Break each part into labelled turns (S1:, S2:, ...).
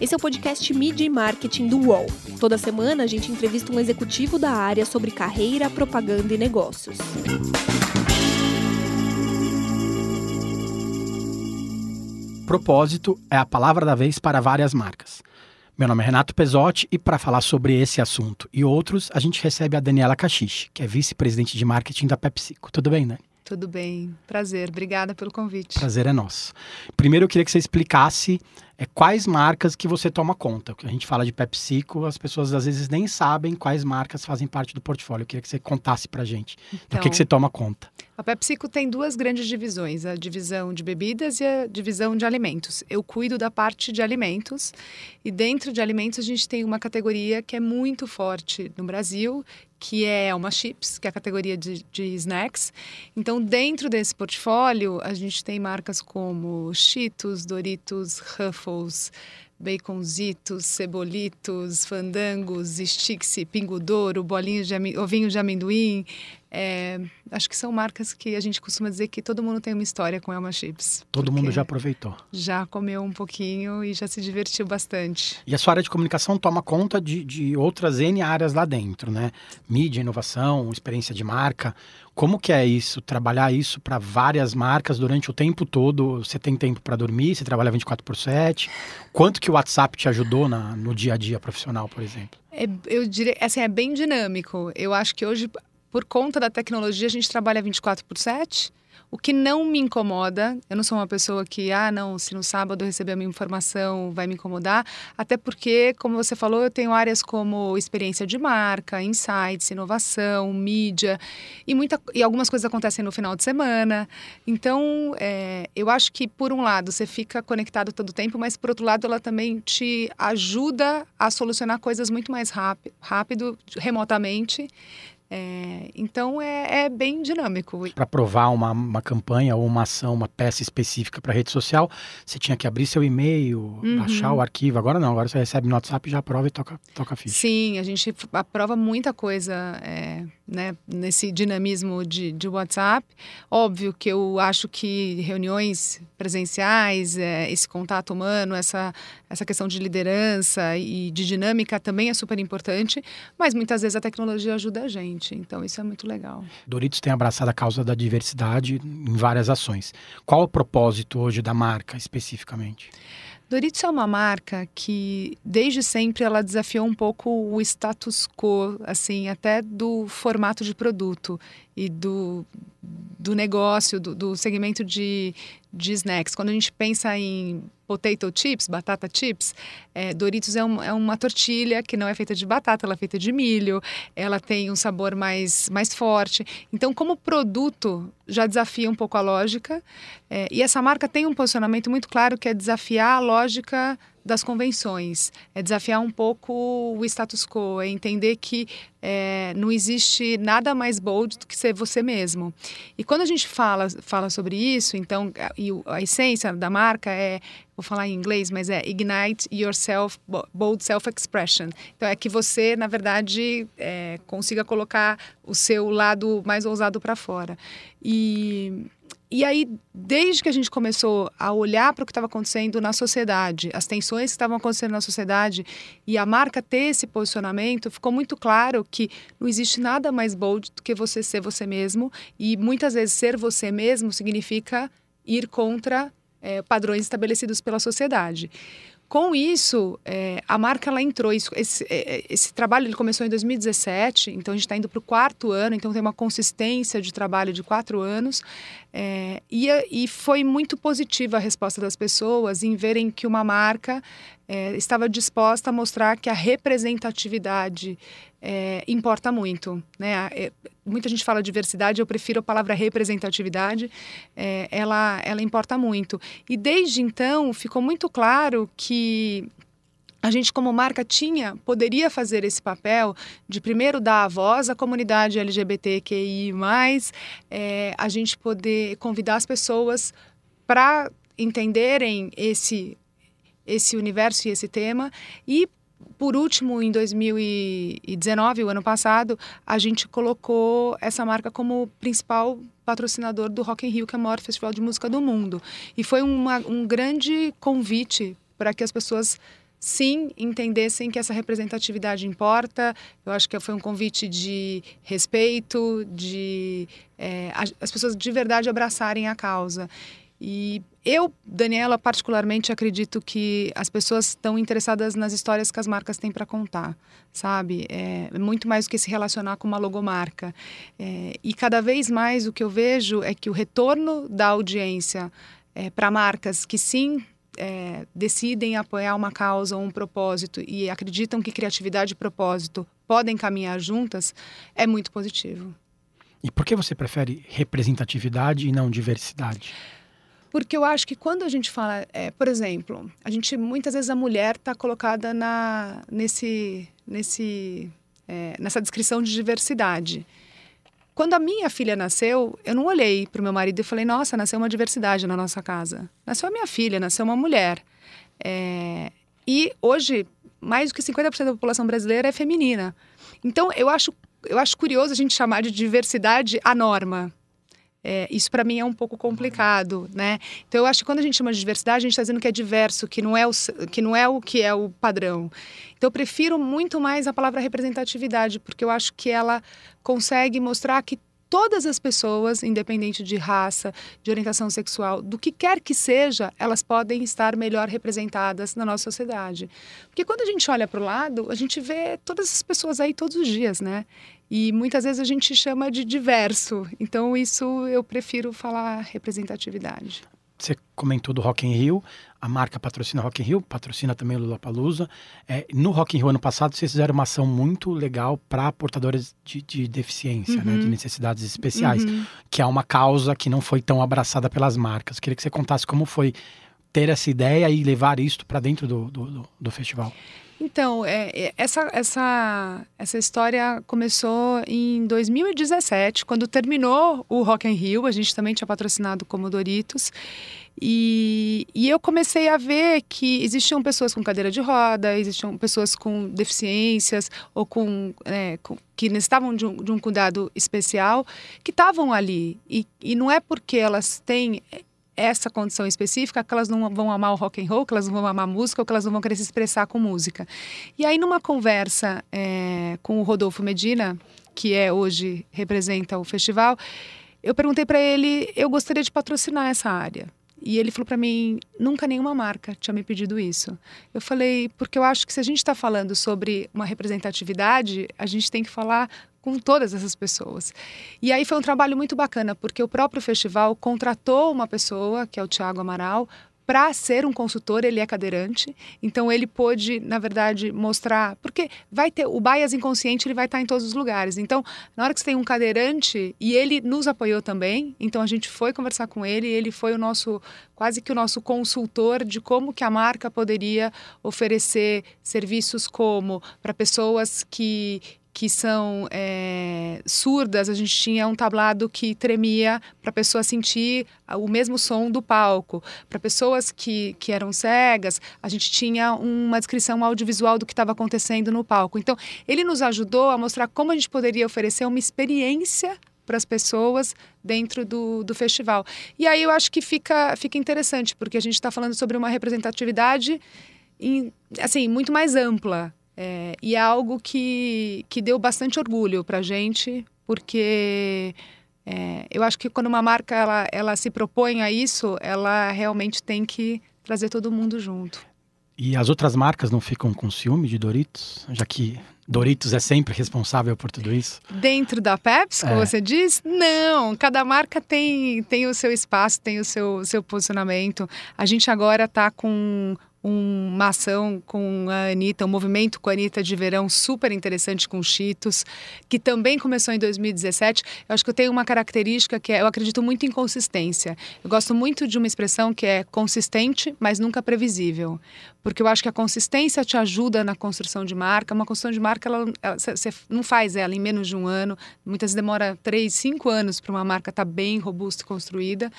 S1: Esse é o podcast Media e Marketing do UOL. Toda semana a gente entrevista um executivo da área sobre carreira, propaganda e negócios.
S2: Propósito é a palavra da vez para várias marcas. Meu nome é Renato Pesotti e para falar sobre esse assunto e outros, a gente recebe a Daniela Cachiche, que é vice-presidente de marketing da PepsiCo. Tudo bem, Dani?
S3: Tudo bem, prazer. Obrigada pelo convite.
S2: Prazer é nosso. Primeiro eu queria que você explicasse é, quais marcas que você toma conta. A gente fala de PepsiCo, as pessoas às vezes nem sabem quais marcas fazem parte do portfólio. Eu queria que você contasse pra gente então, do que, que então, você toma conta.
S3: A PepsiCo tem duas grandes divisões, a divisão de bebidas e a divisão de alimentos. Eu cuido da parte de alimentos e dentro de alimentos a gente tem uma categoria que é muito forte no Brasil, que é uma chips, que é a categoria de, de snacks. Então, dentro desse portfólio, a gente tem marcas como Cheetos, Doritos, Ruffles, baconzitos, cebolitos, fandangos, sticks, pingudouro, bolinhos de de amendoim, é, acho que são marcas que a gente costuma dizer que todo mundo tem uma história com Elma Chips.
S2: Todo mundo já aproveitou.
S3: Já comeu um pouquinho e já se divertiu bastante.
S2: E a sua área de comunicação toma conta de, de outras N áreas lá dentro, né? Mídia, inovação, experiência de marca. Como que é isso? Trabalhar isso para várias marcas durante o tempo todo? Você tem tempo para dormir? Você trabalha 24 por 7? Quanto que o WhatsApp te ajudou na, no dia a dia profissional, por exemplo?
S3: É, eu diria, assim, é bem dinâmico. Eu acho que hoje por conta da tecnologia, a gente trabalha 24 por 7. O que não me incomoda, eu não sou uma pessoa que, ah, não, se no sábado eu receber a minha informação vai me incomodar, até porque, como você falou, eu tenho áreas como experiência de marca, insights, inovação, mídia, e, muita, e algumas coisas acontecem no final de semana. Então, é, eu acho que, por um lado, você fica conectado todo o tempo, mas, por outro lado, ela também te ajuda a solucionar coisas muito mais rápido, rápido remotamente. É, então é, é, bem dinâmico.
S2: Para provar uma, uma campanha ou uma ação, uma peça específica para rede social, você tinha que abrir seu e-mail, uhum. baixar o arquivo. Agora não, agora você recebe no WhatsApp, já aprova e toca, toca a ficha.
S3: Sim, a gente aprova muita coisa é, né, nesse dinamismo de, de WhatsApp. Óbvio que eu acho que reuniões presenciais, é, esse contato humano, essa, essa questão de liderança e de dinâmica também é super importante, mas muitas vezes a tecnologia ajuda a gente gente. Então isso é muito legal.
S2: Doritos tem abraçado a causa da diversidade em várias ações. Qual o propósito hoje da marca especificamente?
S3: Doritos é uma marca que desde sempre ela desafiou um pouco o status quo, assim, até do formato de produto e do, do negócio, do, do segmento de, de snacks. Quando a gente pensa em potato chips, batata chips, é, Doritos é, um, é, uma tortilha que não é feita de batata, ela é feita de milho, ela tem um sabor mais, mais forte. Então, como produto, já desafia um pouco a lógica. É, e essa marca tem um posicionamento muito claro que é desafiar a lógica das convenções, é desafiar um pouco o status quo, é entender que é, não existe nada mais bold do que ser você mesmo. E quando a gente fala, fala sobre isso, então, a, a essência da marca é, vou falar em inglês, mas é ignite yourself, bold self-expression. Então, é que você, na verdade, é, consiga colocar o seu lado mais ousado para fora. E e aí, desde que a gente começou a olhar para o que estava acontecendo na sociedade, as tensões que estavam acontecendo na sociedade e a marca ter esse posicionamento, ficou muito claro que não existe nada mais bold do que você ser você mesmo. E muitas vezes ser você mesmo significa ir contra é, padrões estabelecidos pela sociedade. Com isso, é, a marca ela entrou. Isso, esse, é, esse, trabalho ele começou em 2017, então a gente está indo para o quarto ano, então tem uma consistência de trabalho de quatro anos. É, e, e foi muito positiva a resposta das pessoas em verem que uma marca é, estava disposta a mostrar que a representatividade é, importa muito. Né? É, muita gente fala diversidade, eu prefiro a palavra representatividade, é, ela, ela importa muito. E desde então ficou muito claro que a gente como marca tinha, poderia fazer esse papel de primeiro dar a voz à comunidade LGBTQI+, é, a gente poder convidar as pessoas para entenderem esse esse universo e esse tema. E, por último, em 2019, o ano passado, a gente colocou essa marca como principal patrocinador do Rock in Rio, que é o maior festival de música do mundo. E foi uma, um grande convite para que as pessoas sim entendessem que essa representatividade importa. Eu acho que foi um convite de respeito, de é, as pessoas de verdade abraçarem a causa. E eu, Daniela, particularmente acredito que as pessoas estão interessadas nas histórias que as marcas têm para contar, sabe? É muito mais do que se relacionar com uma logomarca. É, e cada vez mais o que eu vejo é que o retorno da audiência é, para marcas que sim é, decidem apoiar uma causa ou um propósito e acreditam que criatividade e propósito podem caminhar juntas, é muito positivo.
S2: E por que você prefere representatividade e não diversidade?
S3: Porque eu acho que quando a gente fala, é, por exemplo, a gente muitas vezes a mulher está colocada na, nesse, nesse, é, nessa descrição de diversidade. Quando a minha filha nasceu, eu não olhei para o meu marido e falei: Nossa, nasceu uma diversidade na nossa casa. Nasceu a minha filha, nasceu uma mulher. É... E hoje, mais do que 50% da população brasileira é feminina. Então, eu acho, eu acho curioso a gente chamar de diversidade a norma. É, isso para mim é um pouco complicado, né? Então eu acho que quando a gente chama de diversidade, a gente está dizendo que é diverso, que não é, o, que não é o que é o padrão. Então eu prefiro muito mais a palavra representatividade, porque eu acho que ela consegue mostrar que todas as pessoas, independente de raça, de orientação sexual, do que quer que seja, elas podem estar melhor representadas na nossa sociedade. Porque quando a gente olha para o lado, a gente vê todas as pessoas aí todos os dias, né? E muitas vezes a gente chama de diverso. Então, isso eu prefiro falar representatividade.
S2: Você comentou do Rock in Rio, a marca patrocina Rock in Rio, patrocina também o Lollapalooza. É, no Rock in Rio ano passado, vocês fizeram uma ação muito legal para portadores de, de deficiência, uhum. né, de uhum. necessidades especiais, uhum. que é uma causa que não foi tão abraçada pelas marcas. Queria que você contasse como foi ter essa ideia e levar isso para dentro do, do, do festival.
S3: Então, é, é, essa, essa, essa história começou em 2017, quando terminou o Rock in Rio. A gente também tinha patrocinado como Doritos. E, e eu comecei a ver que existiam pessoas com cadeira de roda, existiam pessoas com deficiências ou com, é, com que necessitavam de um, de um cuidado especial, que estavam ali. E, e não é porque elas têm essa condição específica, que elas não vão amar o rock and roll, que elas não vão amar música, ou que elas não vão querer se expressar com música. E aí, numa conversa é, com o Rodolfo Medina, que é hoje representa o festival, eu perguntei para ele, eu gostaria de patrocinar essa área. E ele falou para mim: nunca nenhuma marca tinha me pedido isso. Eu falei: porque eu acho que se a gente está falando sobre uma representatividade, a gente tem que falar com todas essas pessoas. E aí foi um trabalho muito bacana, porque o próprio festival contratou uma pessoa, que é o Tiago Amaral, para ser um consultor, ele é cadeirante, então ele pôde, na verdade, mostrar, porque vai ter o bias inconsciente, ele vai estar em todos os lugares. Então, na hora que você tem um cadeirante e ele nos apoiou também, então a gente foi conversar com ele, ele foi o nosso quase que o nosso consultor de como que a marca poderia oferecer serviços como para pessoas que que são é, surdas, a gente tinha um tablado que tremia para a pessoa sentir o mesmo som do palco. Para pessoas que, que eram cegas, a gente tinha uma descrição audiovisual do que estava acontecendo no palco. Então, ele nos ajudou a mostrar como a gente poderia oferecer uma experiência para as pessoas dentro do, do festival. E aí eu acho que fica, fica interessante, porque a gente está falando sobre uma representatividade em, assim, muito mais ampla. É, e é algo que, que deu bastante orgulho para a gente, porque é, eu acho que quando uma marca ela, ela se propõe a isso, ela realmente tem que trazer todo mundo junto.
S2: E as outras marcas não ficam com ciúme de Doritos, já que Doritos é sempre responsável por tudo isso?
S3: Dentro da Pepsi, como é. você diz? Não, cada marca tem, tem o seu espaço, tem o seu, seu posicionamento. A gente agora está com uma ação com a Anitta, um movimento com a Anitta de verão super interessante com Cheetos, que também começou em 2017. Eu acho que eu tenho uma característica que é, eu acredito muito em consistência. Eu gosto muito de uma expressão que é consistente, mas nunca previsível. Porque eu acho que a consistência te ajuda na construção de marca. Uma construção de marca, você não faz ela em menos de um ano. Muitas vezes demora três, cinco anos para uma marca estar tá bem robusta e construída.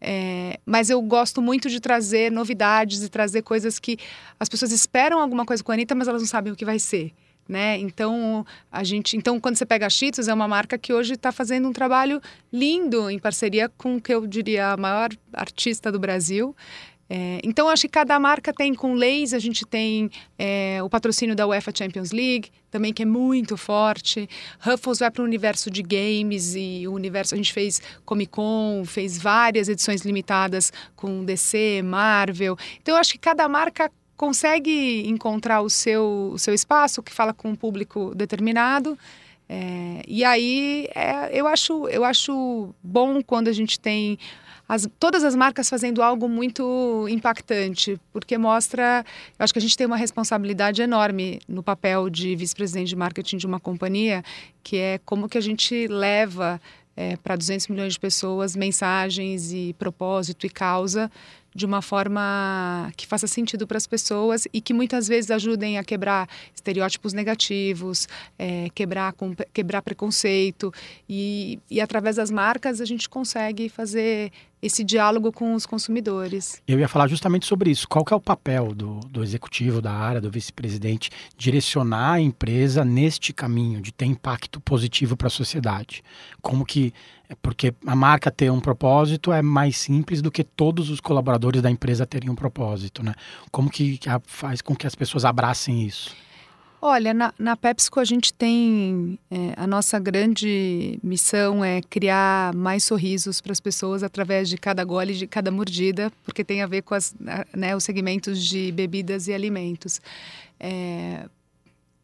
S3: É, mas eu gosto muito de trazer novidades e trazer coisas coisas que as pessoas esperam alguma coisa com a Anitta, mas elas não sabem o que vai ser. Né? Então a gente, então quando você pega a Cheetos é uma marca que hoje está fazendo um trabalho lindo em parceria com o que eu diria a maior artista do Brasil. É, então, acho que cada marca tem com leis, a gente tem é, o patrocínio da UEFA Champions League, também que é muito forte. Ruffles vai para o universo de games e o universo. A gente fez Comic Con, fez várias edições limitadas com DC, Marvel. Então, acho que cada marca consegue encontrar o seu, o seu espaço, que fala com um público determinado. É, e aí é, eu, acho, eu acho bom quando a gente tem as, todas as marcas fazendo algo muito impactante, porque mostra, eu acho que a gente tem uma responsabilidade enorme no papel de vice-presidente de marketing de uma companhia, que é como que a gente leva é, para 200 milhões de pessoas mensagens e propósito e causa de uma forma que faça sentido para as pessoas e que muitas vezes ajudem a quebrar estereótipos negativos, é, quebrar, quebrar preconceito e, e através das marcas a gente consegue fazer esse diálogo com os consumidores.
S2: Eu ia falar justamente sobre isso. Qual que é o papel do, do executivo da área, do vice-presidente, direcionar a empresa neste caminho de ter impacto positivo para a sociedade? Como que é porque a marca ter um propósito é mais simples do que todos os colaboradores da empresa terem um propósito, né? Como que faz com que as pessoas abracem isso?
S3: Olha, na, na PepsiCo a gente tem é, a nossa grande missão é criar mais sorrisos para as pessoas através de cada gole, de cada mordida, porque tem a ver com as, né, os segmentos de bebidas e alimentos. É,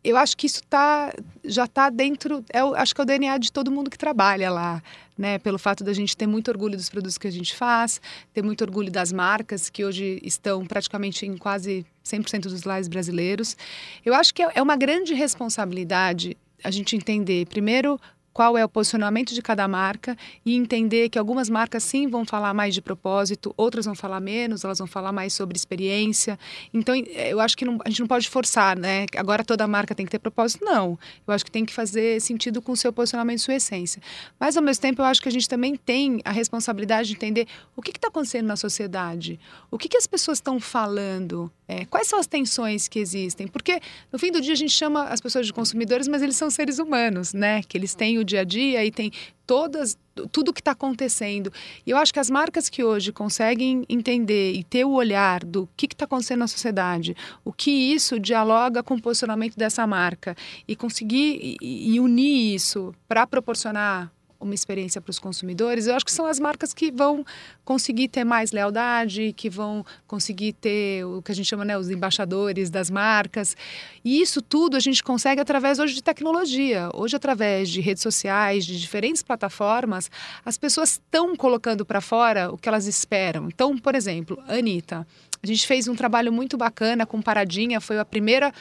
S3: eu acho que isso tá, já está dentro, é, acho que é o DNA de todo mundo que trabalha lá, né? Pelo fato da gente ter muito orgulho dos produtos que a gente faz, ter muito orgulho das marcas que hoje estão praticamente em quase 100% dos lares brasileiros. Eu acho que é, é uma grande responsabilidade a gente entender, primeiro, qual é o posicionamento de cada marca e entender que algumas marcas sim vão falar mais de propósito, outras vão falar menos, elas vão falar mais sobre experiência. Então, eu acho que não, a gente não pode forçar, né? Agora toda marca tem que ter propósito. Não. Eu acho que tem que fazer sentido com o seu posicionamento e sua essência. Mas, ao mesmo tempo, eu acho que a gente também tem a responsabilidade de entender o que está acontecendo na sociedade, o que, que as pessoas estão falando, é, quais são as tensões que existem. Porque, no fim do dia, a gente chama as pessoas de consumidores, mas eles são seres humanos, né? Que eles têm o dia a dia e tem todas tudo que está acontecendo. E eu acho que as marcas que hoje conseguem entender e ter o olhar do que está acontecendo na sociedade, o que isso dialoga com o posicionamento dessa marca e conseguir e, e unir isso para proporcionar uma experiência para os consumidores, eu acho que são as marcas que vão conseguir ter mais lealdade, que vão conseguir ter o que a gente chama né, os embaixadores das marcas. E isso tudo a gente consegue através hoje de tecnologia. Hoje, através de redes sociais, de diferentes plataformas, as pessoas estão colocando para fora o que elas esperam. Então, por exemplo, Anitta. A gente fez um trabalho muito bacana com Paradinha, foi a primeira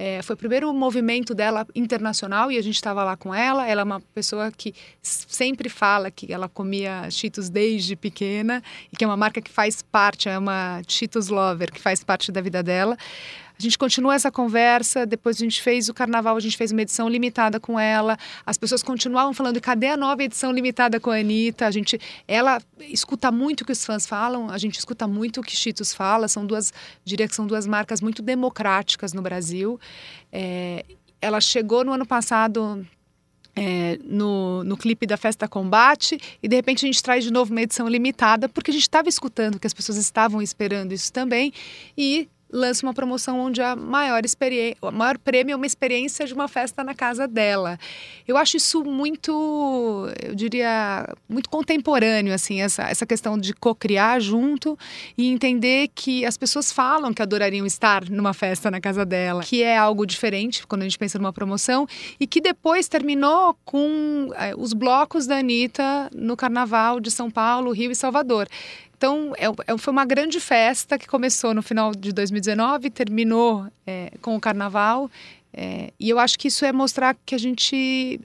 S3: é, foi o primeiro movimento dela internacional e a gente estava lá com ela. Ela é uma pessoa que sempre fala que ela comia Cheetos desde pequena e que é uma marca que faz parte, é uma Cheetos Lover, que faz parte da vida dela. A gente continua essa conversa, depois a gente fez o carnaval, a gente fez uma edição limitada com ela. As pessoas continuavam falando, cadê a nova edição limitada com a Anitta? A gente, ela escuta muito o que os fãs falam, a gente escuta muito o que Cheetos fala, são duas, diria que são duas marcas muito democráticas no Brasil. É, ela chegou no ano passado é, no, no clipe da Festa Combate e de repente a gente traz de novo uma edição limitada porque a gente estava escutando que as pessoas estavam esperando isso também e lança uma promoção onde a maior experiência, o maior prêmio é uma experiência de uma festa na casa dela. Eu acho isso muito, eu diria, muito contemporâneo, assim, essa, essa questão de co-criar junto e entender que as pessoas falam que adorariam estar numa festa na casa dela, que é algo diferente quando a gente pensa numa promoção e que depois terminou com é, os blocos da Anitta no Carnaval de São Paulo, Rio e Salvador. Então, é, é, foi uma grande festa que começou no final de 2019, terminou é, com o carnaval. É, e eu acho que isso é mostrar que a gente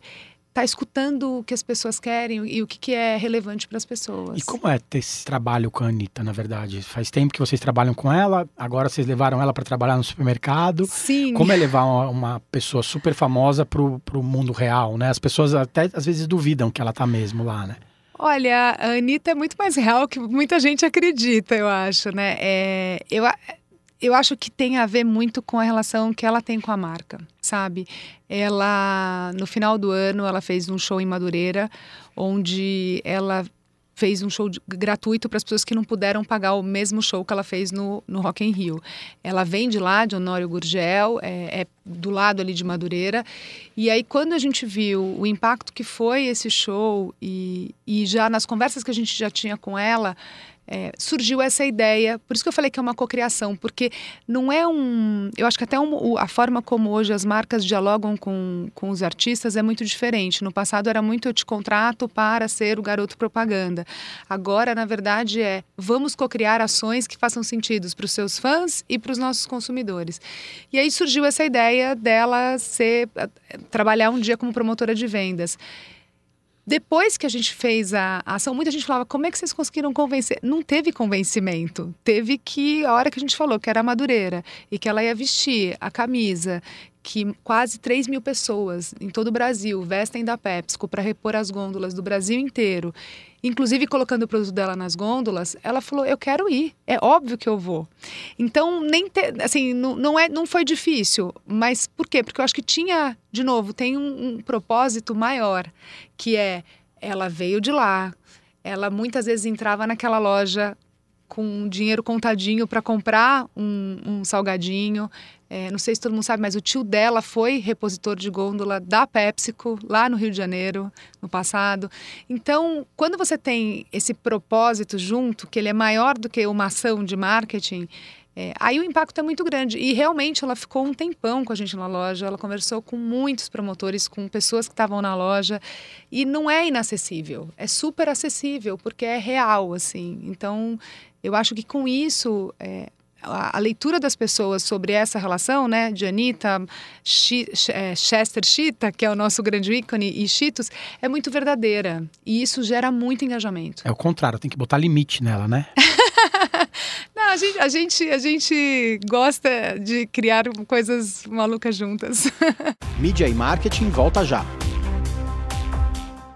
S3: está escutando o que as pessoas querem e o que, que é relevante para as pessoas.
S2: E como é ter esse trabalho com a Anitta, na verdade? Faz tempo que vocês trabalham com ela, agora vocês levaram ela para trabalhar no supermercado.
S3: Sim.
S2: Como é levar uma, uma pessoa super famosa para o mundo real, né? As pessoas até às vezes duvidam que ela está mesmo lá, né?
S3: Olha, a Anitta é muito mais real que muita gente acredita, eu acho, né? É, eu, eu acho que tem a ver muito com a relação que ela tem com a marca, sabe? Ela, no final do ano, ela fez um show em Madureira, onde ela fez um show de, gratuito para as pessoas que não puderam pagar o mesmo show que ela fez no, no Rock in Rio. Ela vem de lá, de Honório Gurgel, é, é, do lado ali de Madureira. E aí, quando a gente viu o impacto que foi esse show e, e já nas conversas que a gente já tinha com ela, é, surgiu essa ideia. Por isso que eu falei que é uma cocriação, porque não é um. Eu acho que até um, a forma como hoje as marcas dialogam com, com os artistas é muito diferente. No passado era muito eu te contrato para ser o garoto propaganda. Agora, na verdade, é vamos cocriar ações que façam sentido para os seus fãs e para os nossos consumidores. E aí surgiu essa ideia dela ser trabalhar um dia como promotora de vendas. Depois que a gente fez a, ação, muita gente falava: como é que vocês conseguiram convencer? Não teve convencimento. Teve que, a hora que a gente falou que era Madureira e que ela ia vestir a camisa, que quase 3 mil pessoas em todo o Brasil vestem da PepsiCo para repor as gôndolas do Brasil inteiro, inclusive colocando o produto dela nas gôndolas, ela falou: "Eu quero ir, é óbvio que eu vou". Então, nem assim, não, não, é, não foi difícil, mas por quê? Porque eu acho que tinha, de novo, tem um, um propósito maior, que é ela veio de lá, ela muitas vezes entrava naquela loja com dinheiro contadinho para comprar um, um salgadinho. É, não sei se todo mundo sabe, mas o tio dela foi repositor de gôndola da PepsiCo lá no Rio de Janeiro no passado. Então, quando você tem esse propósito junto, que ele é maior do que uma ação de marketing, é, aí o impacto é muito grande. E realmente ela ficou um tempão com a gente na loja. Ela conversou com muitos promotores, com pessoas que estavam na loja. E não é inacessível, é super acessível, porque é real, assim. Então, eu acho que com isso. É, a, a, leitura das pessoas sobre essa relação, né, de Anitta, é, Chester Chita, que é o nosso grande ícone, e Cheetos, é muito verdadeira. E isso gera muito engajamento.
S2: É o contrário, tem que botar limite nela, né?
S3: Não, a gente, a, gente, a gente gosta de criar coisas malucas juntas.
S2: Mídia e marketing volta já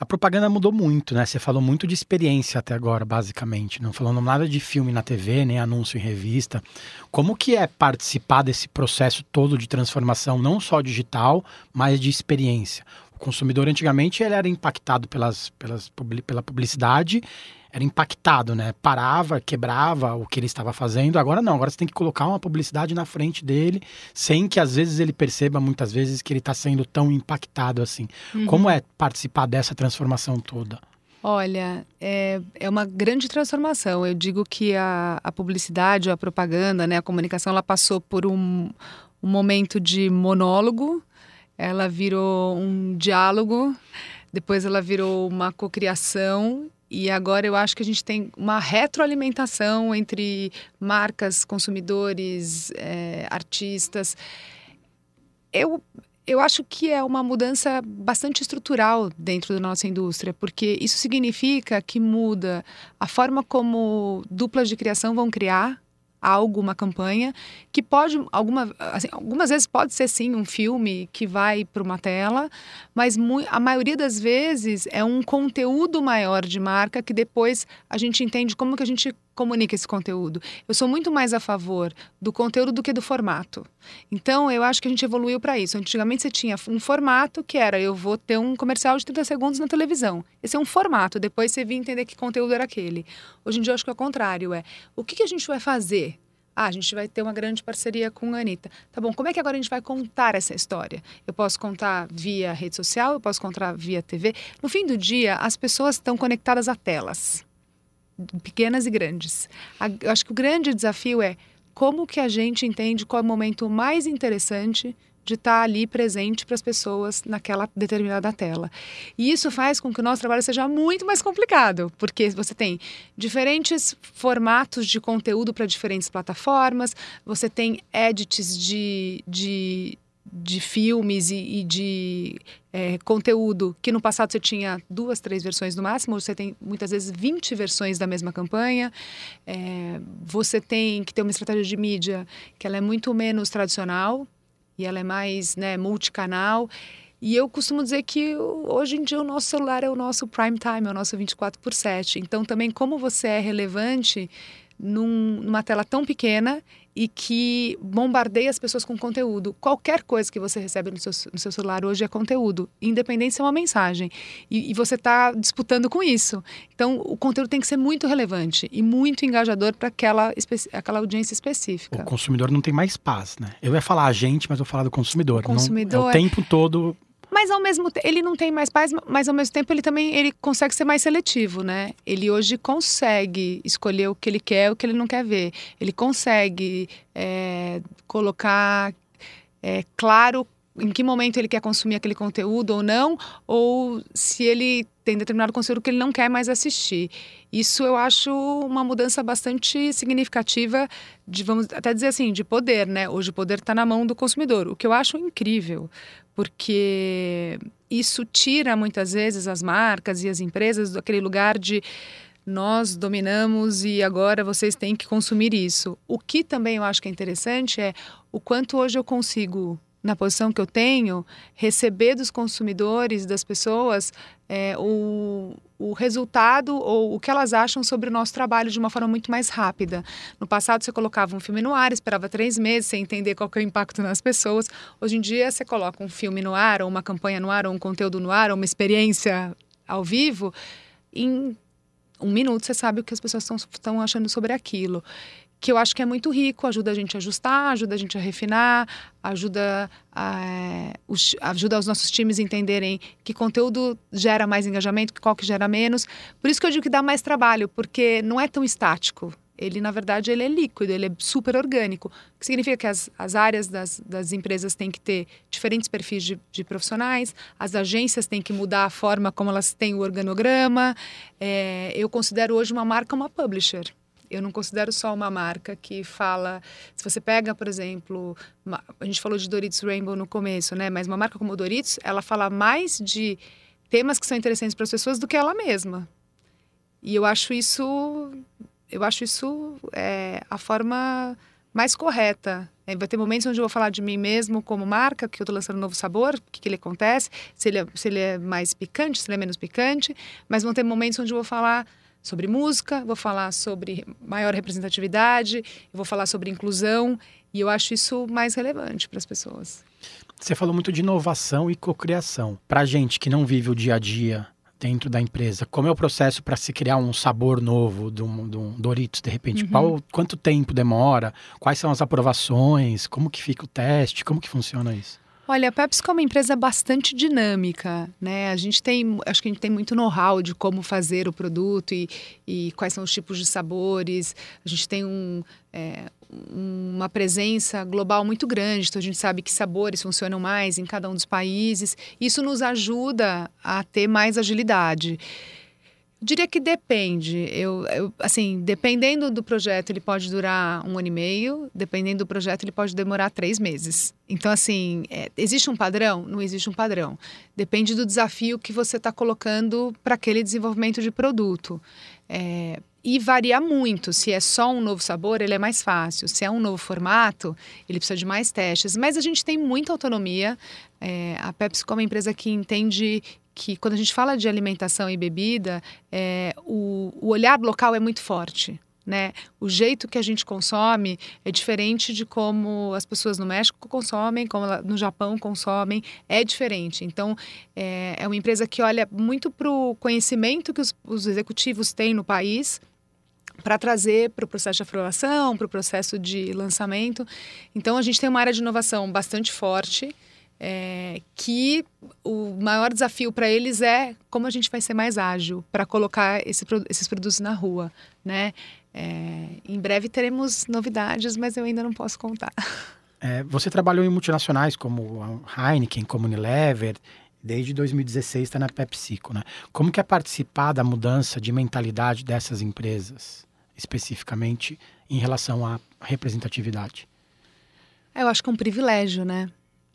S2: A propaganda mudou muito, né? Você falou muito de experiência até agora, basicamente. Não falando nada de filme na TV, nem anúncio em revista. Como que é participar desse processo todo de transformação, não só digital, mas de experiência? O consumidor antigamente ele era impactado pelas, pelas, pela publicidade era impactado, né? Parava, quebrava o que ele estava fazendo. Agora não, agora você tem que colocar uma publicidade na frente dele, sem que às vezes ele perceba muitas vezes que ele está sendo tão impactado assim. Uhum. Como é participar dessa transformação toda?
S3: Olha, é, é uma grande transformação. Eu digo que a, a publicidade, a propaganda, né, a comunicação, ela passou por um, um momento de monólogo, ela virou um diálogo, depois ela virou uma cocriação e agora eu acho que a gente tem uma retroalimentação entre marcas, consumidores, é, artistas. Eu, eu acho que é uma mudança bastante estrutural dentro da nossa indústria, porque isso significa que muda a forma como duplas de criação vão criar algo, uma campanha, que pode, alguma, assim, algumas vezes pode ser sim um filme que vai para uma tela, mas a maioria das vezes é um conteúdo maior de marca que depois a gente entende como que a gente comunica esse conteúdo. Eu sou muito mais a favor do conteúdo do que do formato. Então, eu acho que a gente evoluiu para isso. Antigamente você tinha um formato que era eu vou ter um comercial de 30 segundos na televisão. Esse é um formato, depois você vinha entender que conteúdo era aquele. Hoje em dia eu acho que é o contrário, é o que, que a gente vai fazer? Ah, a gente vai ter uma grande parceria com a Anitta. Tá bom, como é que agora a gente vai contar essa história? Eu posso contar via rede social, eu posso contar via TV. No fim do dia, as pessoas estão conectadas a telas pequenas e grandes. Eu acho que o grande desafio é como que a gente entende qual é o momento mais interessante de estar ali presente para as pessoas naquela determinada tela. E isso faz com que o nosso trabalho seja muito mais complicado, porque você tem diferentes formatos de conteúdo para diferentes plataformas, você tem edits de, de de filmes e, e de é, conteúdo que no passado você tinha duas, três versões no máximo, você tem muitas vezes 20 versões da mesma campanha. É, você tem que ter uma estratégia de mídia que ela é muito menos tradicional e ela é mais né, multicanal. E eu costumo dizer que hoje em dia o nosso celular é o nosso prime time, é o nosso 24 por 7. Então, também, como você é relevante num, numa tela tão pequena e que bombardeia as pessoas com conteúdo. Qualquer coisa que você recebe no seu, no seu celular hoje é conteúdo, independente se é uma mensagem. E, e você está disputando com isso. Então, o conteúdo tem que ser muito relevante e muito engajador para aquela, aquela audiência específica.
S2: O consumidor não tem mais paz, né? Eu ia falar a gente, mas eu vou falar do consumidor.
S3: O consumidor
S2: não, é o tempo todo
S3: mas ao mesmo tempo, ele não tem mais paz, mas ao mesmo tempo ele também ele consegue ser mais seletivo, né? Ele hoje consegue escolher o que ele quer, o que ele não quer ver. Ele consegue é, colocar é, claro em que momento ele quer consumir aquele conteúdo ou não, ou se ele tem determinado conteúdo que ele não quer mais assistir. Isso eu acho uma mudança bastante significativa de, vamos até dizer assim, de poder, né? Hoje o poder está na mão do consumidor, o que eu acho incrível, porque isso tira muitas vezes as marcas e as empresas daquele lugar de nós dominamos e agora vocês têm que consumir isso. O que também eu acho que é interessante é o quanto hoje eu consigo na posição que eu tenho, receber dos consumidores, das pessoas, é, o, o resultado ou o que elas acham sobre o nosso trabalho de uma forma muito mais rápida. No passado, você colocava um filme no ar, esperava três meses sem entender qual é o impacto nas pessoas. Hoje em dia, você coloca um filme no ar, ou uma campanha no ar, ou um conteúdo no ar, ou uma experiência ao vivo, em um minuto você sabe o que as pessoas estão achando sobre aquilo que eu acho que é muito rico, ajuda a gente a ajustar, ajuda a gente a refinar, ajuda, a, é, os, ajuda os nossos times a entenderem que conteúdo gera mais engajamento, qual que gera menos. Por isso que eu digo que dá mais trabalho, porque não é tão estático. Ele, na verdade, ele é líquido, ele é super orgânico. O que significa que as, as áreas das, das empresas têm que ter diferentes perfis de, de profissionais, as agências têm que mudar a forma como elas têm o organograma. É, eu considero hoje uma marca uma publisher eu não considero só uma marca que fala. Se você pega, por exemplo, uma, a gente falou de Doritos Rainbow no começo, né? Mas uma marca como Doritos, ela fala mais de temas que são interessantes para as pessoas do que ela mesma. E eu acho isso, eu acho isso é, a forma mais correta. É, vai ter momentos onde eu vou falar de mim mesmo como marca, que eu estou lançando um novo sabor, o que, que ele acontece, se ele, é, se ele é mais picante, se ele é menos picante. Mas vão ter momentos onde eu vou falar sobre música, vou falar sobre maior representatividade, vou falar sobre inclusão e eu acho isso mais relevante para as pessoas.
S2: Você falou muito de inovação e cocriação. Para gente que não vive o dia a dia dentro da empresa, como é o processo para se criar um sabor novo de um, de um Doritos, de repente? Uhum. Qual, quanto tempo demora? Quais são as aprovações? Como que fica o teste? Como que funciona isso?
S3: Olha, a PepsiCo é uma empresa bastante dinâmica, né? A gente tem, acho que a gente tem muito know-how de como fazer o produto e, e, quais são os tipos de sabores. A gente tem um, é, uma presença global muito grande, então a gente sabe que sabores funcionam mais em cada um dos países. Isso nos ajuda a ter mais agilidade. Diria que depende. Eu, eu, assim, dependendo do projeto, ele pode durar um ano e meio. Dependendo do projeto, ele pode demorar três meses. Então, assim, é, existe um padrão? Não existe um padrão. Depende do desafio que você está colocando para aquele desenvolvimento de produto. É, e varia muito. Se é só um novo sabor, ele é mais fácil. Se é um novo formato, ele precisa de mais testes. Mas a gente tem muita autonomia. É, a Pepsi, como é uma empresa que entende que quando a gente fala de alimentação e bebida, é, o, o olhar local é muito forte. Né? O jeito que a gente consome é diferente de como as pessoas no México consomem, como no Japão consomem, é diferente. Então, é, é uma empresa que olha muito para o conhecimento que os, os executivos têm no país para trazer para o processo de aprovação, para o processo de lançamento. Então, a gente tem uma área de inovação bastante forte é, que o maior desafio para eles é como a gente vai ser mais ágil para colocar esse, esses produtos na rua, né? É, em breve teremos novidades, mas eu ainda não posso contar.
S2: É, você trabalhou em multinacionais como a Heineken, como Unilever, desde 2016 está na PepsiCo, né? Como que é participar da mudança de mentalidade dessas empresas, especificamente em relação à representatividade?
S3: Eu acho que é um privilégio, né?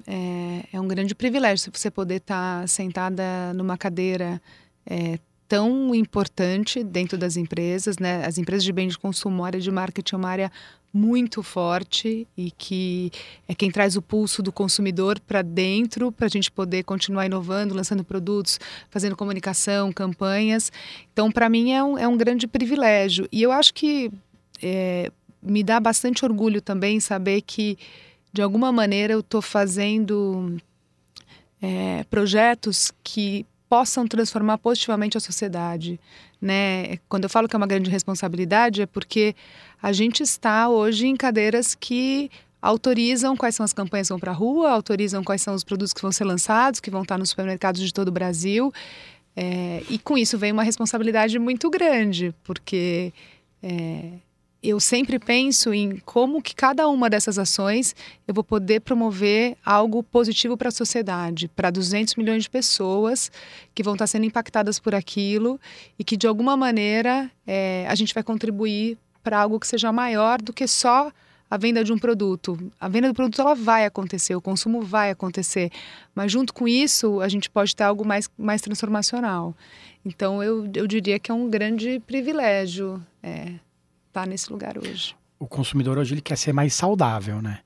S3: É, é um grande privilégio você poder estar sentada numa cadeira é, tão importante dentro das empresas, né? As empresas de bem de consumo, a área de marketing é uma área muito forte e que é quem traz o pulso do consumidor para dentro para a gente poder continuar inovando, lançando produtos, fazendo comunicação, campanhas. Então, para mim, é um, é um grande privilégio. E eu acho que é, me dá bastante orgulho também saber que, de alguma maneira, eu estou fazendo é, projetos que possam transformar positivamente a sociedade, né? Quando eu falo que é uma grande responsabilidade é porque a gente está hoje em cadeiras que autorizam quais são as campanhas que vão para a rua, autorizam quais são os produtos que vão ser lançados, que vão estar nos supermercados de todo o Brasil. É, e com isso vem uma responsabilidade muito grande, porque é, eu sempre penso em como que cada uma dessas ações eu vou poder promover algo positivo para a sociedade, para 200 milhões de pessoas que vão estar sendo impactadas por aquilo e que de alguma maneira é, a gente vai contribuir para algo que seja maior do que só a venda de um produto. A venda do produto ela vai acontecer, o consumo vai acontecer, mas junto com isso a gente pode ter algo mais, mais transformacional. Então eu, eu diria que é um grande privilégio. É, está nesse lugar hoje.
S2: O consumidor hoje ele quer ser mais saudável, né?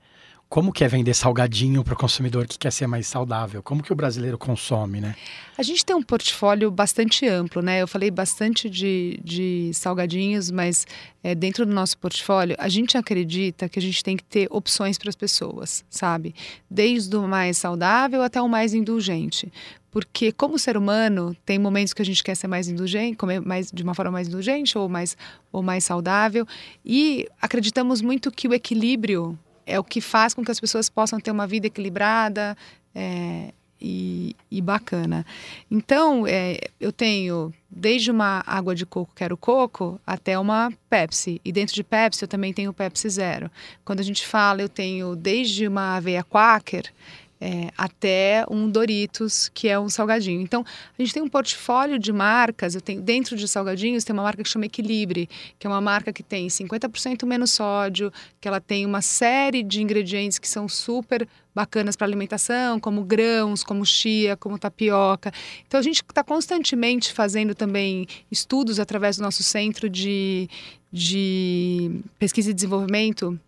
S2: Como que é vender salgadinho para o consumidor que quer ser mais saudável? Como que o brasileiro consome, né?
S3: A gente tem um portfólio bastante amplo, né? Eu falei bastante de, de salgadinhos, mas é, dentro do nosso portfólio, a gente acredita que a gente tem que ter opções para as pessoas, sabe? Desde o mais saudável até o mais indulgente porque como ser humano tem momentos que a gente quer ser mais indulgente, comer mais de uma forma mais indulgente ou mais ou mais saudável e acreditamos muito que o equilíbrio é o que faz com que as pessoas possam ter uma vida equilibrada é, e, e, bacana. Então é, eu tenho desde uma água de coco quero coco até uma Pepsi e dentro de Pepsi eu também tenho Pepsi Zero. Quando a gente fala eu tenho desde uma aveia Quaker é, até um Doritos, que é um salgadinho. Então, a gente tem um portfólio de marcas. Eu tenho dentro de salgadinhos tem uma marca que chama Equilibre, que é uma marca que tem 50% menos sódio, que ela tem uma série de ingredientes que são super bacanas para alimentação, como grãos, como chia, como tapioca. Então a gente está constantemente fazendo também estudos através do nosso centro de, de pesquisa e desenvolvimento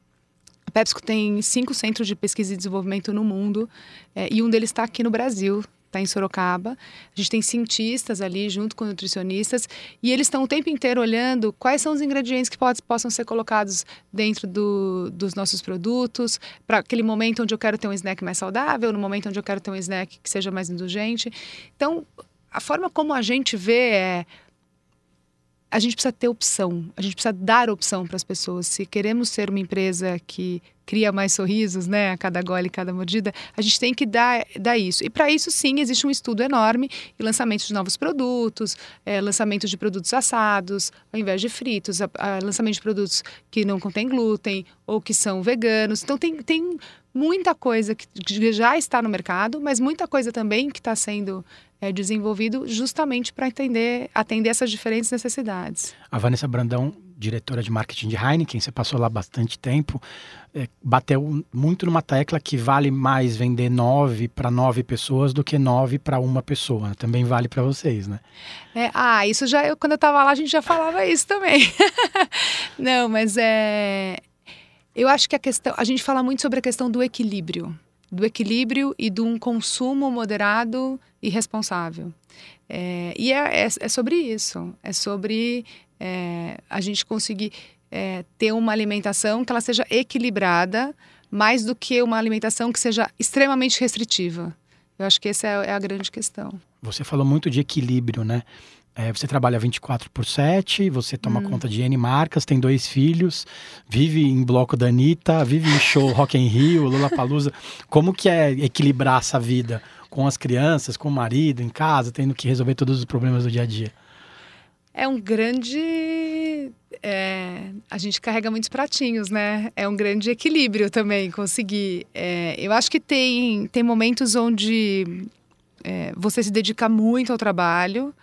S3: a PepsiCo tem cinco centros de pesquisa e desenvolvimento no mundo é, e um deles está aqui no Brasil, está em Sorocaba. A gente tem cientistas ali junto com nutricionistas e eles estão o tempo inteiro olhando quais são os ingredientes que pode, possam ser colocados dentro do, dos nossos produtos para aquele momento onde eu quero ter um snack mais saudável, no momento onde eu quero ter um snack que seja mais indulgente. Então, a forma como a gente vê é a gente precisa ter opção, a gente precisa dar opção para as pessoas. Se queremos ser uma empresa que cria mais sorrisos, né, a cada gole, cada mordida, a gente tem que dar, dar isso. E para isso, sim, existe um estudo enorme e lançamento de novos produtos, é, lançamento de produtos assados, ao invés de fritos, a, a lançamento de produtos que não contêm glúten ou que são veganos. Então, tem, tem muita coisa que já está no mercado, mas muita coisa também que está sendo é, desenvolvido justamente para atender, atender essas diferentes necessidades.
S2: A Vanessa Brandão, diretora de marketing de Heineken, você passou lá bastante tempo, é, bateu muito numa tecla que vale mais vender nove para nove pessoas do que nove para uma pessoa. Também vale para vocês, né?
S3: É, ah, isso já, eu, quando eu estava lá, a gente já falava isso também. Não, mas é. Eu acho que a questão. A gente fala muito sobre a questão do equilíbrio do equilíbrio e de um consumo moderado e responsável. É, e é, é, é, sobre isso, é sobre é, a gente conseguir é, ter uma alimentação que ela seja equilibrada, mais do que uma alimentação que seja extremamente restritiva. Eu acho que essa é, é a grande questão.
S2: Você falou muito de equilíbrio, né? É, você trabalha 24 por 7, você toma hum. conta de N marcas, tem dois filhos, vive em bloco da Anitta, vive em show Rock in Rio, Lula Palusa. Como que é equilibrar essa vida com as crianças, com o marido, em casa, tendo que resolver todos os problemas do dia a dia?
S3: É um grande. É, a gente carrega muitos pratinhos, né? É um grande equilíbrio também conseguir. É, eu acho que tem, tem momentos onde é, você se dedica muito ao trabalho,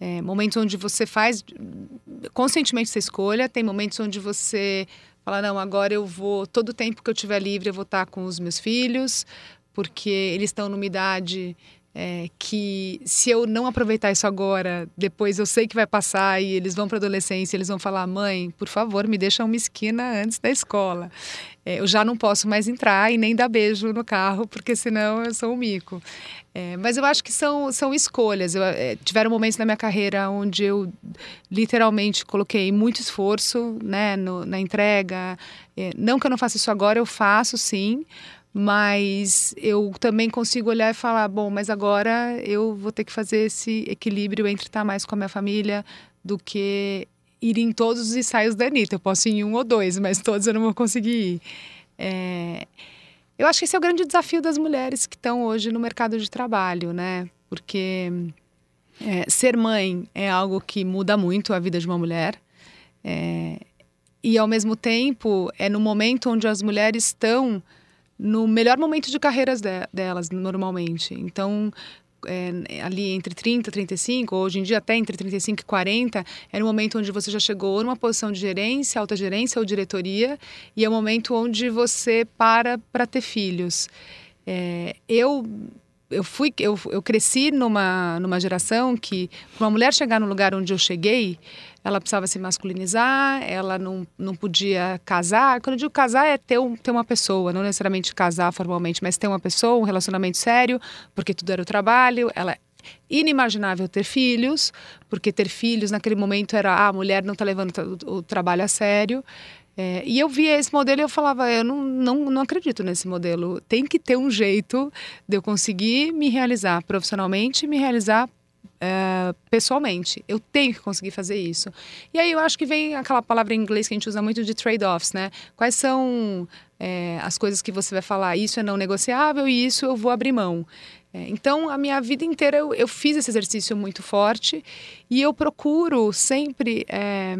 S3: é, momentos onde você faz conscientemente essa escolha, tem momentos onde você fala, não, agora eu vou, todo o tempo que eu tiver livre, eu vou estar com os meus filhos, porque eles estão numa idade é, que se eu não aproveitar isso agora, depois eu sei que vai passar e eles vão para adolescência, eles vão falar: mãe, por favor, me deixa uma esquina antes da escola. É, eu já não posso mais entrar e nem dar beijo no carro, porque senão eu sou um mico. É, mas eu acho que são, são escolhas. Eu, é, tiveram momentos na minha carreira onde eu literalmente coloquei muito esforço né, no, na entrega. É, não que eu não faça isso agora, eu faço sim mas eu também consigo olhar e falar, bom, mas agora eu vou ter que fazer esse equilíbrio entre estar mais com a minha família do que ir em todos os ensaios da Anitta. Eu posso ir em um ou dois, mas todos eu não vou conseguir ir. É... Eu acho que esse é o grande desafio das mulheres que estão hoje no mercado de trabalho, né? Porque é, ser mãe é algo que muda muito a vida de uma mulher. É... E, ao mesmo tempo, é no momento onde as mulheres estão no melhor momento de carreiras de, delas, normalmente. Então, é, ali entre 30 e 35, hoje em dia até entre 35 e 40, é o momento onde você já chegou numa posição de gerência, alta gerência ou diretoria, e é o momento onde você para para ter filhos. É, eu eu fui eu, eu cresci numa numa geração que uma mulher chegar no lugar onde eu cheguei ela precisava se masculinizar ela não, não podia casar. Quando eu digo casar é ter, um, ter uma pessoa não necessariamente casar formalmente mas ter uma pessoa um relacionamento sério porque tudo era o trabalho. Ela inimaginável ter filhos porque ter filhos naquele momento era ah, a mulher não está levando o, o trabalho a sério. É, e eu via esse modelo e eu falava, eu não, não, não acredito nesse modelo. Tem que ter um jeito de eu conseguir me realizar profissionalmente me realizar é, pessoalmente. Eu tenho que conseguir fazer isso. E aí eu acho que vem aquela palavra em inglês que a gente usa muito de trade-offs, né? Quais são é, as coisas que você vai falar? Isso é não negociável e isso eu vou abrir mão. É, então, a minha vida inteira eu, eu, fiz esse exercício muito forte e eu procuro sempre é,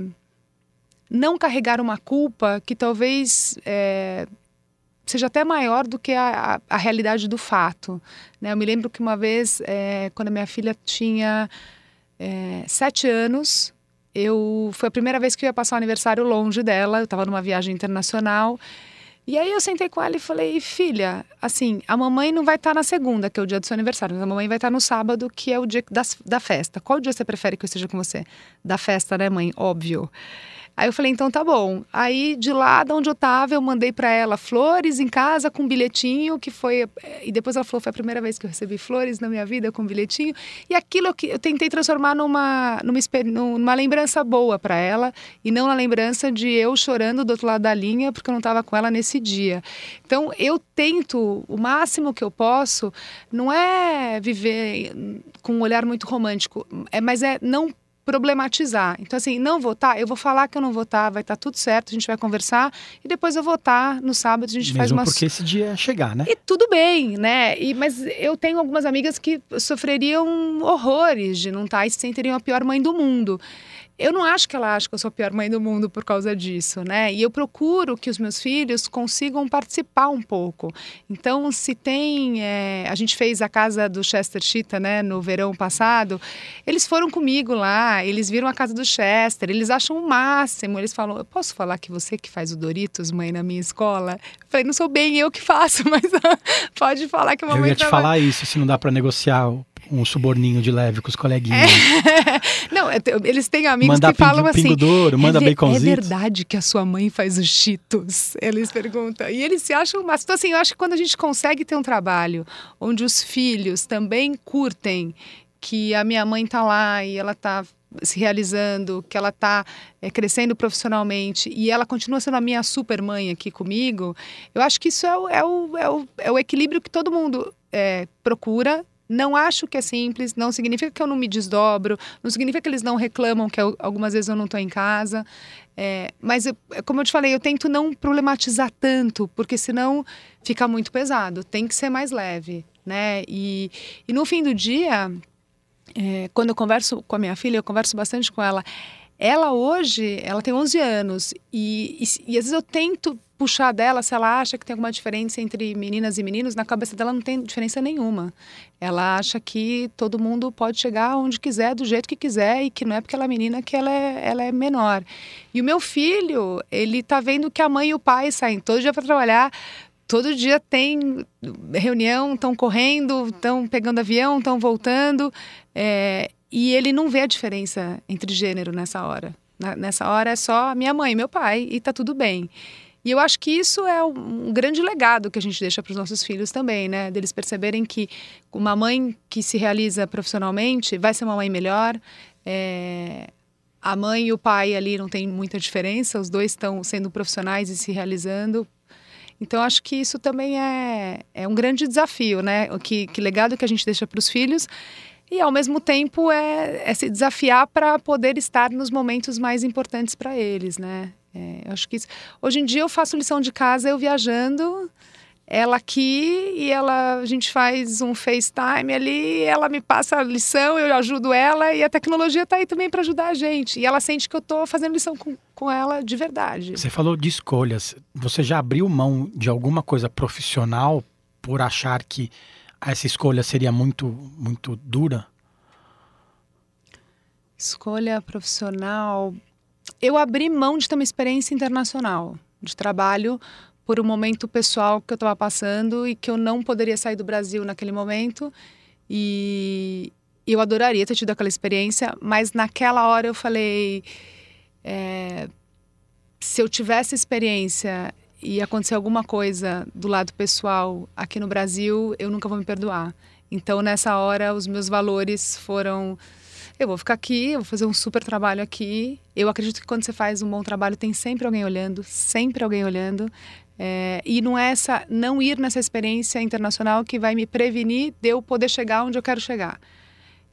S3: não carregar uma culpa que talvez é, seja até maior do que a, a, a realidade do fato. Né? Eu me lembro que uma vez, é, quando a minha filha tinha é, sete anos, eu foi a primeira vez que eu ia passar o aniversário longe dela. Eu estava numa viagem internacional. E aí eu sentei com ela e falei, filha, assim, a mamãe não vai estar tá na segunda, que é o dia do seu aniversário, mas a mamãe vai estar tá no sábado, que é o dia da, da festa. Qual dia você prefere que eu esteja com você? Da festa, né, mãe? Óbvio. Aí eu falei, então tá bom. Aí de lá de onde eu tava, eu mandei para ela flores em casa com um bilhetinho, que foi. E depois ela falou, foi a primeira vez que eu recebi flores na minha vida com um bilhetinho. E aquilo que eu tentei transformar numa, numa, numa lembrança boa para ela, e não na lembrança de eu chorando do outro lado da linha, porque eu não estava com ela nesse dia. Então eu tento, o máximo que eu posso, não é viver com um olhar muito romântico, é, mas é não problematizar. Então, assim, não votar, eu vou falar que eu não vou votar, vai estar tá tudo certo, a gente vai conversar e depois eu votar no sábado, a gente
S2: Mesmo
S3: faz uma.
S2: porque esse dia é chegar, né?
S3: E tudo bem, né? E, mas eu tenho algumas amigas que sofreriam horrores de não estar tá e se sentiriam a pior mãe do mundo eu não acho que ela acha que eu sou a pior mãe do mundo por causa disso, né? E eu procuro que os meus filhos consigam participar um pouco. Então, se tem. É, a gente fez a casa do Chester Cheetah, né, no verão passado. Eles foram comigo lá, eles viram a casa do Chester, eles acham o máximo. Eles falam: Eu posso falar que você que faz o Doritos, mãe, na minha escola? Eu falei: Não sou bem eu que faço, mas pode falar que a mamãe.
S2: Eu ia te falar isso, se não dá para negociar um suborninho de leve com os coleguinhas.
S3: É. Não, eles têm amigos Mandar que falam assim.
S2: Douro, manda é,
S3: É verdade que a sua mãe faz os cheetos? Eles perguntam. E eles se acham mas Então, assim, eu acho que quando a gente consegue ter um trabalho onde os filhos também curtem que a minha mãe tá lá e ela tá se realizando, que ela está é, crescendo profissionalmente e ela continua sendo a minha super mãe aqui comigo, eu acho que isso é o, é o, é o, é o equilíbrio que todo mundo é, procura não acho que é simples, não significa que eu não me desdobro, não significa que eles não reclamam que eu, algumas vezes eu não estou em casa. É, mas, eu, é como eu te falei, eu tento não problematizar tanto, porque senão fica muito pesado. Tem que ser mais leve, né? E, e no fim do dia, é, quando eu converso com a minha filha, eu converso bastante com ela. Ela hoje, ela tem 11 anos e, e, e às vezes eu tento puxar dela se ela acha que tem alguma diferença entre meninas e meninos, na cabeça dela não tem diferença nenhuma. Ela acha que todo mundo pode chegar onde quiser, do jeito que quiser, e que não é porque ela é menina que ela é, ela é menor. E o meu filho, ele tá vendo que a mãe e o pai saem todo dia para trabalhar todo dia tem reunião, estão correndo, estão pegando avião, estão voltando. É, e ele não vê a diferença entre gênero nessa hora. Nessa hora é só minha mãe meu pai e tá tudo bem. E eu acho que isso é um grande legado que a gente deixa para os nossos filhos também, né? Deles perceberem que uma mãe que se realiza profissionalmente vai ser uma mãe melhor. É... A mãe e o pai ali não tem muita diferença, os dois estão sendo profissionais e se realizando. Então, acho que isso também é, é um grande desafio, né? Que, que legado que a gente deixa para os filhos e ao mesmo tempo é, é se desafiar para poder estar nos momentos mais importantes para eles, né? É, eu acho que isso... hoje em dia eu faço lição de casa eu viajando, ela aqui e ela a gente faz um FaceTime ali, ela me passa a lição, eu ajudo ela e a tecnologia está aí também para ajudar a gente. E ela sente que eu estou fazendo lição com, com ela de verdade.
S2: Você falou de escolhas. Você já abriu mão de alguma coisa profissional por achar que essa escolha seria muito, muito dura?
S3: Escolha profissional. Eu abri mão de ter uma experiência internacional de trabalho por um momento pessoal que eu estava passando e que eu não poderia sair do Brasil naquele momento. E eu adoraria ter tido aquela experiência, mas naquela hora eu falei: é, se eu tivesse experiência e acontecer alguma coisa do lado pessoal aqui no Brasil, eu nunca vou me perdoar. Então, nessa hora, os meus valores foram: eu vou ficar aqui, eu vou fazer um super trabalho aqui. Eu acredito que quando você faz um bom trabalho, tem sempre alguém olhando, sempre alguém olhando. É, e não é essa, não ir nessa experiência internacional que vai me prevenir de eu poder chegar onde eu quero chegar.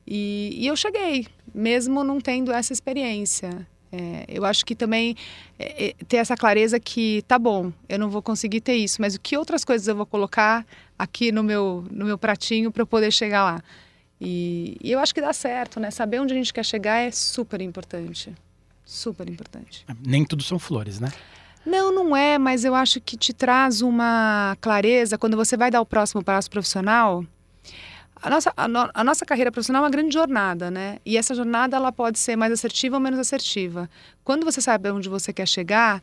S3: E, e eu cheguei, mesmo não tendo essa experiência. É, eu acho que também é, é, ter essa clareza que tá bom, eu não vou conseguir ter isso, mas o que outras coisas eu vou colocar aqui no meu, no meu pratinho para poder chegar lá. E, e, eu acho que dá certo, né? Saber onde a gente quer chegar é super importante. Super importante.
S2: Nem tudo são flores, né?
S3: Não, não é, mas eu acho que te traz uma clareza quando você vai dar o próximo passo profissional a nossa, a, no, a, nossa carreira profissional é uma grande jornada, né? E essa jornada ela pode ser mais assertiva ou menos assertiva. Quando você sabe onde você quer chegar,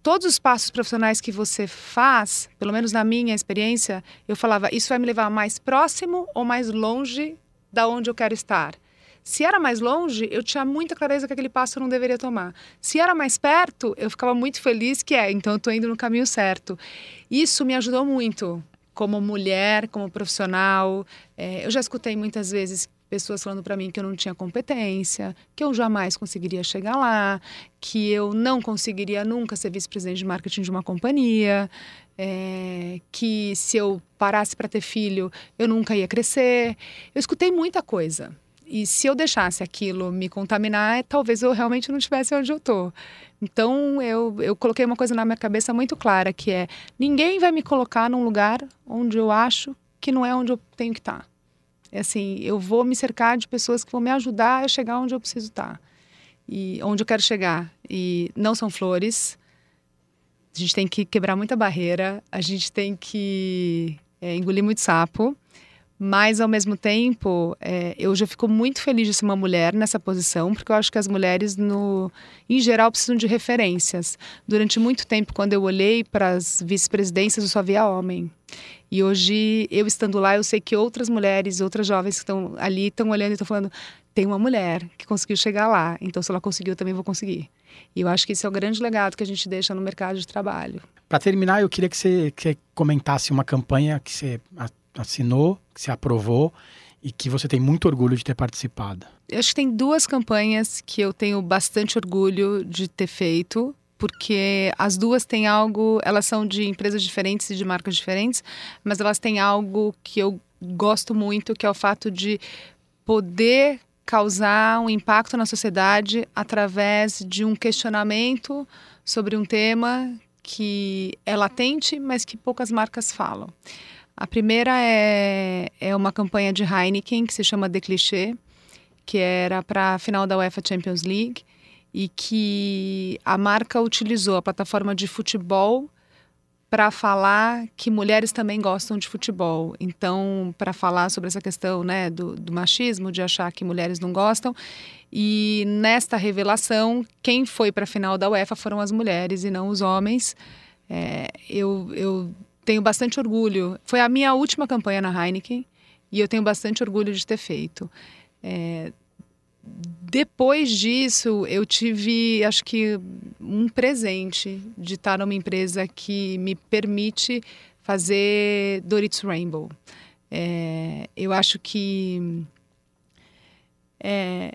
S3: todos os passos profissionais que você faz, pelo menos na minha experiência, eu falava, isso vai me levar mais próximo ou mais longe da onde eu quero estar. Se era mais longe, eu tinha muita clareza que aquele passo eu não deveria tomar. Se era mais perto, eu ficava muito feliz que é, então eu estou indo no caminho certo. Isso me ajudou muito, como mulher, como profissional. É, eu já escutei muitas vezes pessoas falando para mim que eu não tinha competência, que eu jamais conseguiria chegar lá, que eu não conseguiria nunca ser vice-presidente de marketing de uma companhia, é, que se eu parasse para ter filho, eu nunca ia crescer. Eu escutei muita coisa. E se eu deixasse aquilo me contaminar, talvez eu realmente não estivesse onde eu estou. Então eu, eu coloquei uma coisa na minha cabeça muito clara, que é ninguém vai me colocar num lugar onde eu acho que não é onde eu tenho que estar. É assim, eu vou me cercar de pessoas que vão me ajudar a chegar onde eu preciso estar. E onde eu quero chegar. E não são flores. A gente tem que quebrar muita barreira, a gente tem que é, engolir muito sapo. Mas, ao mesmo tempo, é, eu já fico muito feliz de ser uma mulher nessa posição, porque eu acho que as mulheres, no, em geral, precisam de referências. Durante muito tempo, quando eu olhei para as vice-presidências, eu só via homem. E hoje, eu estando lá, eu sei que outras mulheres, outras jovens que estão ali, estão olhando e estão falando: tem uma mulher que conseguiu chegar lá, então se ela conseguiu, eu também vou conseguir. E eu acho que esse é o grande legado que a gente deixa no mercado de trabalho.
S2: Para terminar, eu queria que você, que você comentasse uma campanha que você assinou, que se aprovou e que você tem muito orgulho de ter participado?
S3: Eu acho que tem duas campanhas que eu tenho bastante orgulho de ter feito, porque as duas têm algo, elas são de empresas diferentes e de marcas diferentes, mas elas têm algo que eu gosto muito, que é o fato de poder causar um impacto na sociedade através de um questionamento sobre um tema que é latente, mas que poucas marcas falam. A primeira é, é uma campanha de Heineken que se chama The Cliché, que era para a final da UEFA Champions League e que a marca utilizou a plataforma de futebol para falar que mulheres também gostam de futebol. Então, para falar sobre essa questão né, do, do, machismo, de achar que mulheres não gostam. E nesta revelação, quem foi para a final da UEFA foram as mulheres e não os homens. É, eu, eu tenho bastante orgulho. Foi a minha última campanha na Heineken e eu tenho bastante orgulho de ter feito. É, depois disso, eu tive, acho que, um presente de estar numa empresa que me permite fazer Doritos Rainbow. É, eu acho que é,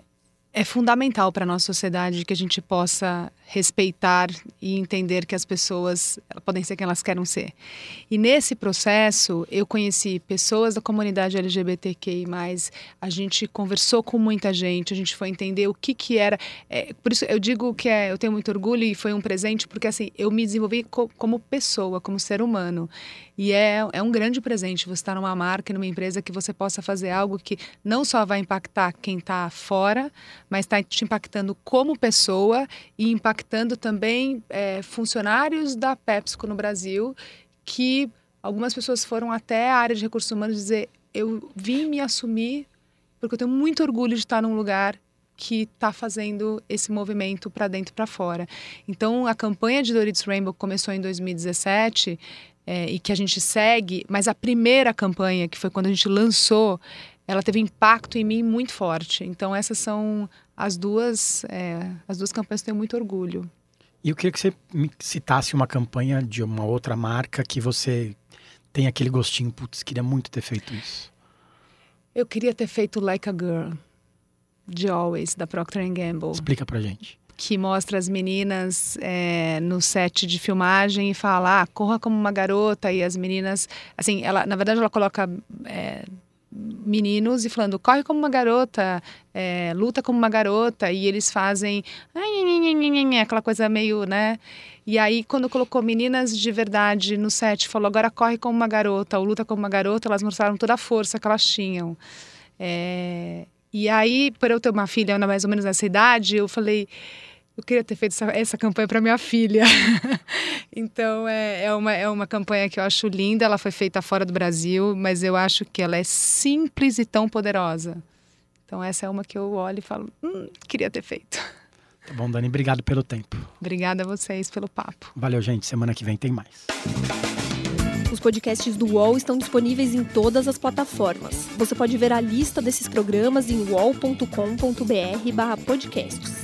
S3: é fundamental para a nossa sociedade que a gente possa respeitar e entender que as pessoas podem ser quem elas querem ser. E nesse processo, eu conheci pessoas da comunidade LGBTQI+, a gente conversou com muita gente, a gente foi entender o que que era... É, por isso eu digo que é, eu tenho muito orgulho e foi um presente, porque assim, eu me desenvolvi co como pessoa, como ser humano. E é, é um grande presente você estar numa marca, numa empresa que você possa fazer algo que não só vai impactar quem está fora, mas está te impactando como pessoa e impactando também é, funcionários da PepsiCo no Brasil, que algumas pessoas foram até a área de recursos humanos dizer eu vim me assumir porque eu tenho muito orgulho de estar num lugar que está fazendo esse movimento para dentro para fora. Então, a campanha de Doritos Rainbow começou em 2017 é, e que a gente segue, mas a primeira campanha, que foi quando a gente lançou, ela teve impacto em mim muito forte. Então essas são as duas, é, as duas campanhas que eu tenho muito orgulho.
S2: E eu queria que você me citasse uma campanha de uma outra marca que você tem aquele gostinho, putz, queria muito ter feito isso.
S3: Eu queria ter feito Like a Girl, de Always, da Procter Gamble.
S2: Explica pra gente
S3: que mostra as meninas é, no set de filmagem e fala, ah, corra como uma garota e as meninas, assim, ela, na verdade ela coloca é, meninos e falando, corre como uma garota, é, luta como uma garota e eles fazem aquela coisa meio, né? E aí quando colocou meninas de verdade no set, falou agora corre como uma garota ou luta como uma garota, elas mostraram toda a força que elas tinham. É, e aí, por eu ter uma filha mais ou menos nessa idade, eu falei, eu queria ter feito essa, essa campanha para minha filha. então, é, é, uma, é uma campanha que eu acho linda. Ela foi feita fora do Brasil, mas eu acho que ela é simples e tão poderosa. Então, essa é uma que eu olho e falo, hum, queria ter feito.
S2: Tá bom, Dani, obrigado pelo tempo.
S3: Obrigada a vocês pelo papo.
S2: Valeu, gente. Semana que vem tem mais.
S1: Os podcasts do UOL estão disponíveis em todas as plataformas. Você pode ver a lista desses programas em uol.com.br/podcasts.